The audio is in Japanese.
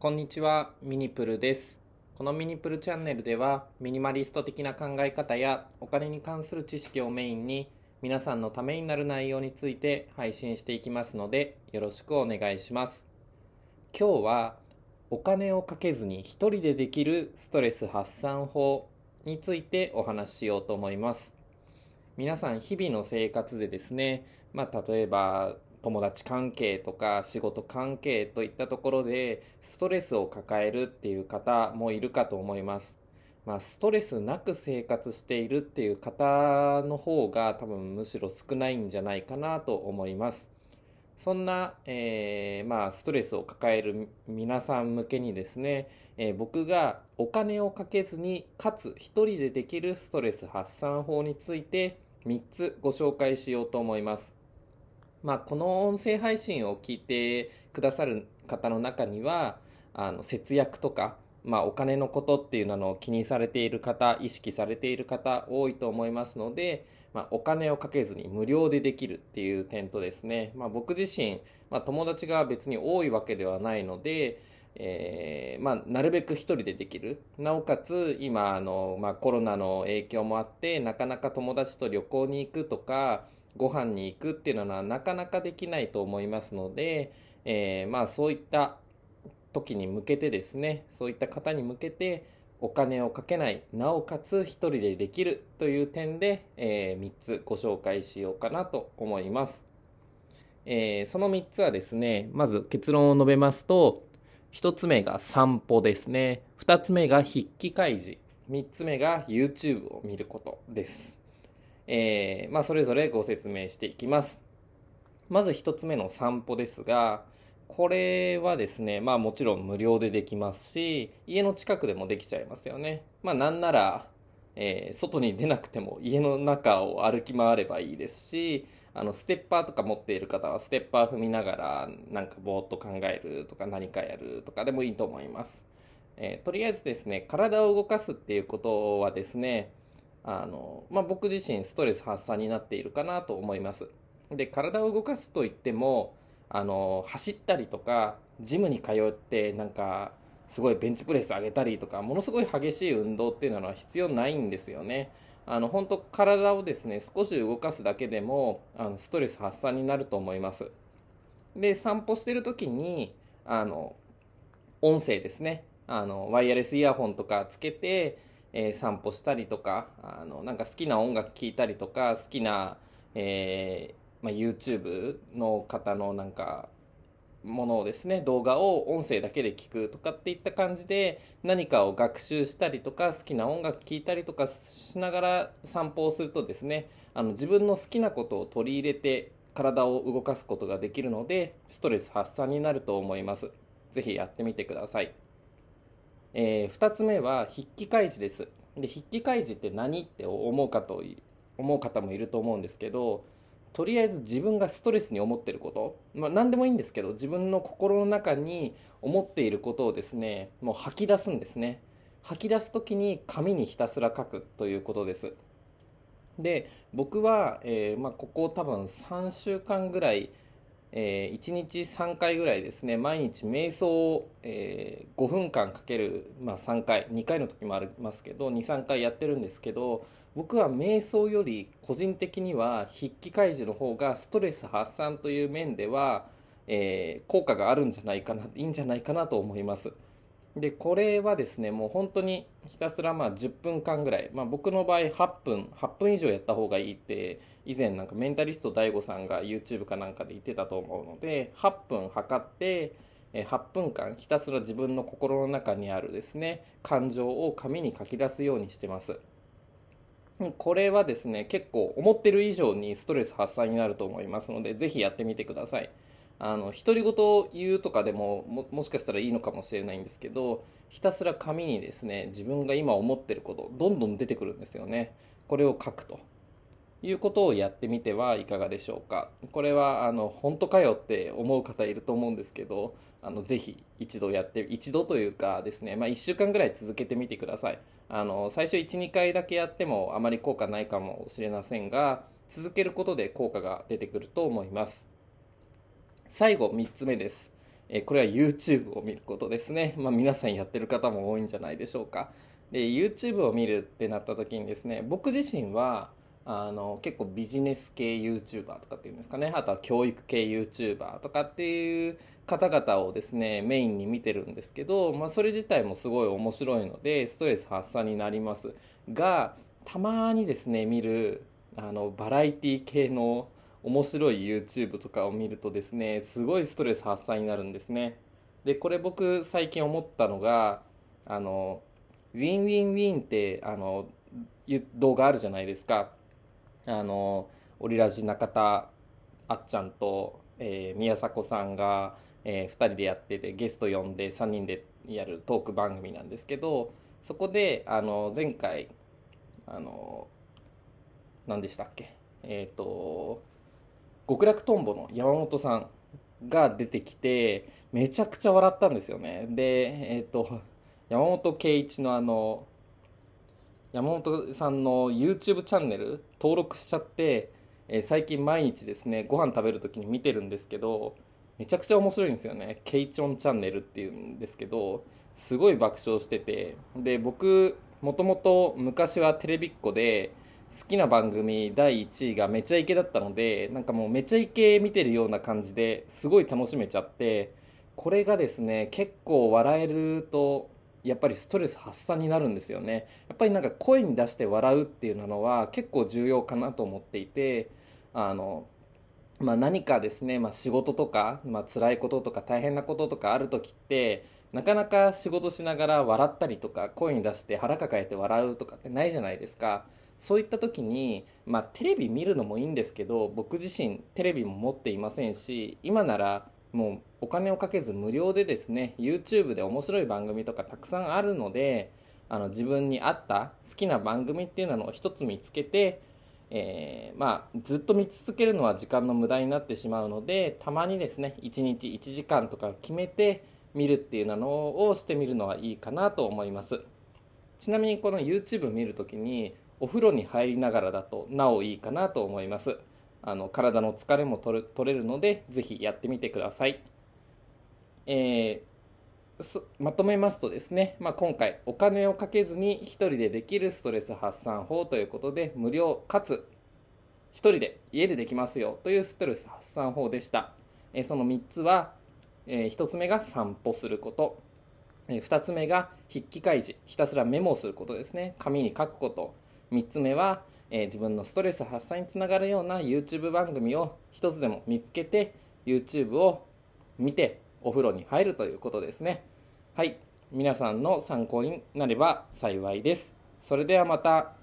こんにちは、ミニプルです。このミニプルチャンネルでは、ミニマリスト的な考え方やお金に関する知識をメインに、皆さんのためになる内容について配信していきますので、よろしくお願いします。今日は、お金をかけずに一人でできるストレス発散法についてお話ししようと思います。皆さん日々の生活でですね、まあ、例えば友達関係とか仕事関係といったところでストレスを抱えるっていう方もいるかと思います。まあ、ストレスなく生活しているっていう方の方が多分むしろ少ないんじゃないかなと思います。そんな、えーまあ、ストレスを抱える皆さん向けにですね、えー僕がお金をかけずにかつ一人でできるストレス発散法について3つご紹介しようと思います。まあ、この音声配信を聞いてくださる方の中にはあの節約とか、まあ、お金のことっていうのを気にされている方意識されている方多いと思いますので、まあ、お金をかけずに無料でできるっていう点とですね、まあ、僕自身、まあ、友達が別に多いわけではないので、えーまあ、なるべく一人でできる。なおかつ今あの、まあ、コロナの影響もあってなかなか友達と旅行に行くとかご飯に行くっていうのはなかなかできないと思いますので、えーまあそういった時に向けてですねそういった方に向けてお金をかけないなおかつ一人でできるという点で、え3つご紹介しようかなと思います、えーその3つはですねまず結論を述べますと1つ目が散歩ですね。2つ目が筆記開示。3つ目が YouTube を見ることです。えーまあ、それぞれご説明していきます。まず一つ目の散歩ですが、これはですね、まあもちろん無料でできますし、家の近くでもできちゃいますよね。まあなんなら、えー外に出なくても家の中を歩き回ればいいですし、あのステッパーとか持っている方はステッパー踏みながらなんかぼーっと考えるとか何かやるとかでもいいと思います。えーとりあえずですね、体を動かすっていうことはですね、あのまあ、僕自身ストレス発散になっているかなと思います。で体を動かすといってもあの走ったりとかジムに通ってなんかすごいベンチプレス上げたりとかものすごい激しい運動っていうのは必要ないんですよね。あの本当体をですね少し動かすだけでもあのストレス発散になると思います。で散歩してる時にあの音声ですね。あのワイヤレスイヤホンとかつけてえー散歩したりとかあのなんか好きな音楽聴いたりとか好きな、えーまあ、YouTube の方のなんかものをですね動画を音声だけで聞くとかっていった感じで何かを学習したりとか好きな音楽聴いたりとかしながら散歩をするとですねあの自分の好きなことを取り入れて体を動かすことができるのでストレス発散になると思います。ぜひやってみてください。え2つ目は筆記開示です。で筆記開示って何って思うかと思う方もいると思うんですけどとりあえず自分がストレスに思ってること、まあ、何でもいいんですけど自分の心の中に思っていることをですねもう吐き出すんですね。吐き出す時に紙にひたすら書くということです。で僕は、えーまあ、ここ多分3週間ぐらいえー1日3回ぐらいですね毎日瞑想を、えー5分間かける、まあ、3回2回の時もありますけど23回やってるんですけど僕は瞑想より個人的には筆記開示の方がストレス発散という面では、えー効果があるんじゃないかないいんじゃないかなと思います。でこれはですねもう本当にひたすらまあ10分間ぐらい、まあ、僕の場合8分8分以上やった方がいいって以前なんかメンタリスト DAIGO さんが YouTube かなんかで言ってたと思うので8分測って8分間ひたすら自分の心の中にあるですね感情を紙に書き出すようにしてます。これはですね結構思ってる以上にストレス発散になると思いますのでぜひやってみてください。あの独り言を言うとかでもももしかしたらいいのかもしれないんですけどひたすら紙にですね自分が今思ってることどんどん出てくるんですよね。これを書くと。いうことをやってみてはいかがでしょうか。これはあの本当かよって思う方いると思うんですけどあのぜひ一度やって一度というかですね、まあ、1週間ぐらい続けてみてください。あの最初12回だけやってもあまり効果ないかもしれませんが続けることで効果が出てくると思います。最後3つ目ですえこれは YouTube を見ることですね。まあ、皆さんやってる方も多いんじゃないでしょうか。で、YouTube を見るってなった時にですね、僕自身は、あの結構ビジネス系 YouTuber とかっていうんですかねあとは教育系 YouTuber とかっていう方々をですねメインに見てるんですけど、まあ、それ自体もすごい面白いのでストレス発散になりますがたまにですね見るあのバラエティ系の面白い YouTube とかを見るとですねすごいストレス発散になるんですね。でこれ僕最近思ったのがあの Win Win Win ってあの動画あるじゃないですか。あのオリラジ中田あっちゃんと、えー、宮迫さんが、えー、2人でやっててゲスト呼んで3人でやるトーク番組なんですけどそこであの前回あの何でしたっけ？えっ、ー、と極楽とんぼの山本さんが出てきてめちゃくちゃ笑ったんですよね。でえっ、ー、と山本圭一のあの山本さんの YouTube チャンネル登録しちゃって、えー、最近毎日ですねご飯食べる時に見てるんですけどめちゃくちゃ面白いんですよね。ケイチョンチャンネルっていうんですけどすごい爆笑してて。で僕もともと昔はテレビっ子で好きな番組第1位がめちゃイケだったのでなんかもうめちゃイケ見てるような感じですごい楽しめちゃってこれがですね結構笑えるとやっぱりストレス発散になるんですよね。やっぱりなんか声に出して笑うっていうのは結構重要かなと思っていてあのまあ、何かですね、まあ、仕事とか、まあ辛いこととか大変なこととかある時ってなかなか仕事しながら笑ったりとか声に出して腹抱えて笑うとかってないじゃないですか。そういった時に、まあ、テレビ見るのもいいんですけど僕自身テレビも持っていませんし今ならもうお金をかけず無料でですね YouTube で面白い番組とかたくさんあるのであの自分に合った好きな番組っていうのを一つ見つけて、えー、まあ、ずっと見続けるのは時間の無駄になってしまうのでたまにですね1日1時間とか決めて見るっていうのをしてみるのはいいかなと思います。ちなみにこの YouTube 見るときにお風呂に入りながらだとなおいいかなと思います。あの体の疲れも取れるのでぜひやってみてください、えー、まとめますとですね、まあ、今回お金をかけずに1人でできるストレス発散法ということで無料かつ1人で家でできますよというストレス発散法でした、え、その3つは、え、1つ目が散歩すること。2つ目が筆記開示ひたすらメモをすることですね。紙に書くこと。3つ目はえー、自分のストレス発散につながるような YouTube 番組を1つでも見つけて YouTube を見てお風呂に入るということですね。はい。皆さんの参考になれば幸いです。それではまた。